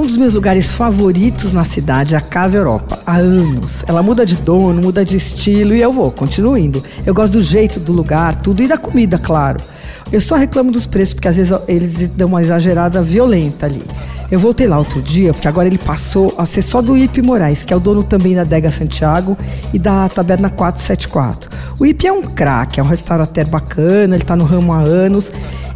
Um dos meus lugares favoritos na cidade é a Casa Europa, há anos. Ela muda de dono, muda de estilo e eu vou, continuo indo. Eu gosto do jeito do lugar, tudo e da comida, claro. Eu só reclamo dos preços, porque às vezes eles dão uma exagerada violenta ali. Eu voltei lá outro dia, porque agora ele passou a ser só do Ipe Moraes, que é o dono também da Dega Santiago e da Taberna 474. O Ipe é um craque, é um restaurateur bacana, ele está no ramo há anos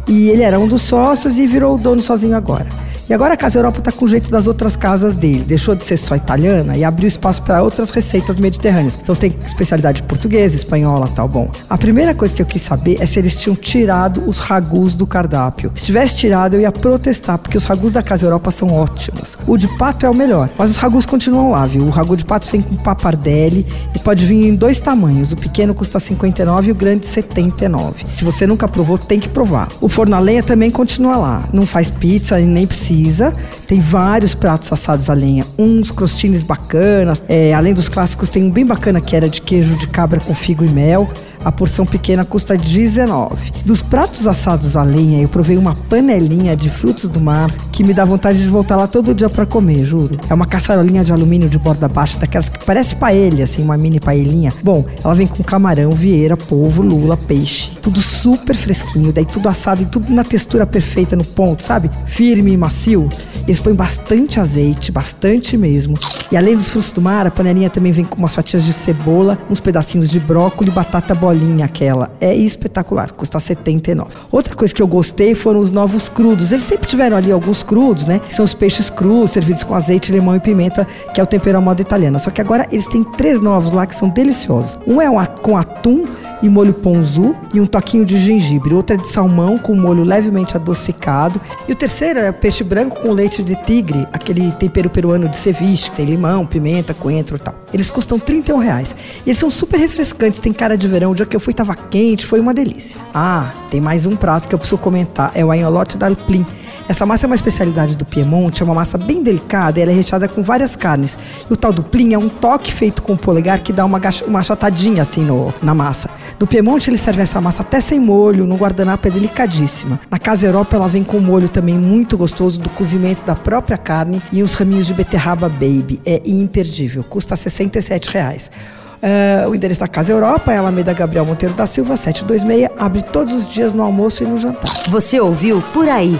e ele era um dos sócios e virou o dono sozinho agora. E agora a Casa Europa está com o jeito das outras casas dele. Deixou de ser só italiana e abriu espaço para outras receitas mediterrâneas. Então tem especialidade portuguesa, espanhola, tal. Bom, a primeira coisa que eu quis saber é se eles tinham tirado os ragus do cardápio. Se tivesse tirado, eu ia protestar, porque os ragus da Casa Europa são ótimos. O de pato é o melhor, mas os ragus continuam lá, viu? O ragu de pato vem com papardelli e pode vir em dois tamanhos. O pequeno custa 59 e o grande 79. Se você nunca provou, tem que provar. O forno a lenha também continua lá. Não faz pizza e nem precisa Tem vários pratos assados a lenha, uns crostines bacanas. É, além dos clássicos, tem um bem bacana que era de queijo de cabra com figo e mel. A porção pequena custa 19. Dos pratos assados a lenha, eu provei uma panelinha de frutos do mar que me dá vontade de voltar lá todo dia para comer, juro. É uma caçarolinha de alumínio de borda baixa, daquelas que parece paella, assim, uma mini paellinha. Bom, ela vem com camarão, vieira, polvo, lula, peixe. Tudo super fresquinho, daí tudo assado e tudo na textura perfeita, no ponto, sabe? Firme e macio. Eles põem bastante azeite, bastante mesmo. E além dos frutos do mar, a panelinha também vem com umas fatias de cebola, uns pedacinhos de brócolis, batata bolinha aquela. É espetacular, custa 79. Outra coisa que eu gostei foram os novos crudos. Eles sempre tiveram ali alguns crudos, né? são os peixes crus, servidos com azeite, limão e pimenta, que é o tempero à moda italiana. Só que agora eles têm três novos lá que são deliciosos. Um é com atum e molho ponzu e um toquinho de gengibre. Outro é de salmão com molho levemente adocicado. E o terceiro é peixe branco com leite de tigre, aquele tempero peruano de ceviche, que tem limão, pimenta, coentro e tal. Eles custam 31 reais. E eles são super refrescantes, tem cara de verão. O dia que eu fui tava quente, foi uma delícia. Ah, tem mais um prato que eu preciso comentar, é o anholote da Alplin. Essa massa é uma especialidade do Piemonte, é uma massa bem delicada, ela é recheada com várias carnes. E o tal do plim é um toque feito com o polegar que dá uma, uma achatadinha assim no, na massa. No Piemonte ele serve essa massa até sem molho, no guardanapo é delicadíssima. Na Casa Europa ela vem com molho também muito gostoso do cozimento da própria carne e uns raminhos de beterraba baby. É imperdível, custa 67 reais. Uh, o endereço da Casa Europa é Alameda Gabriel Monteiro da Silva, 726. Abre todos os dias no almoço e no jantar. Você ouviu Por Aí.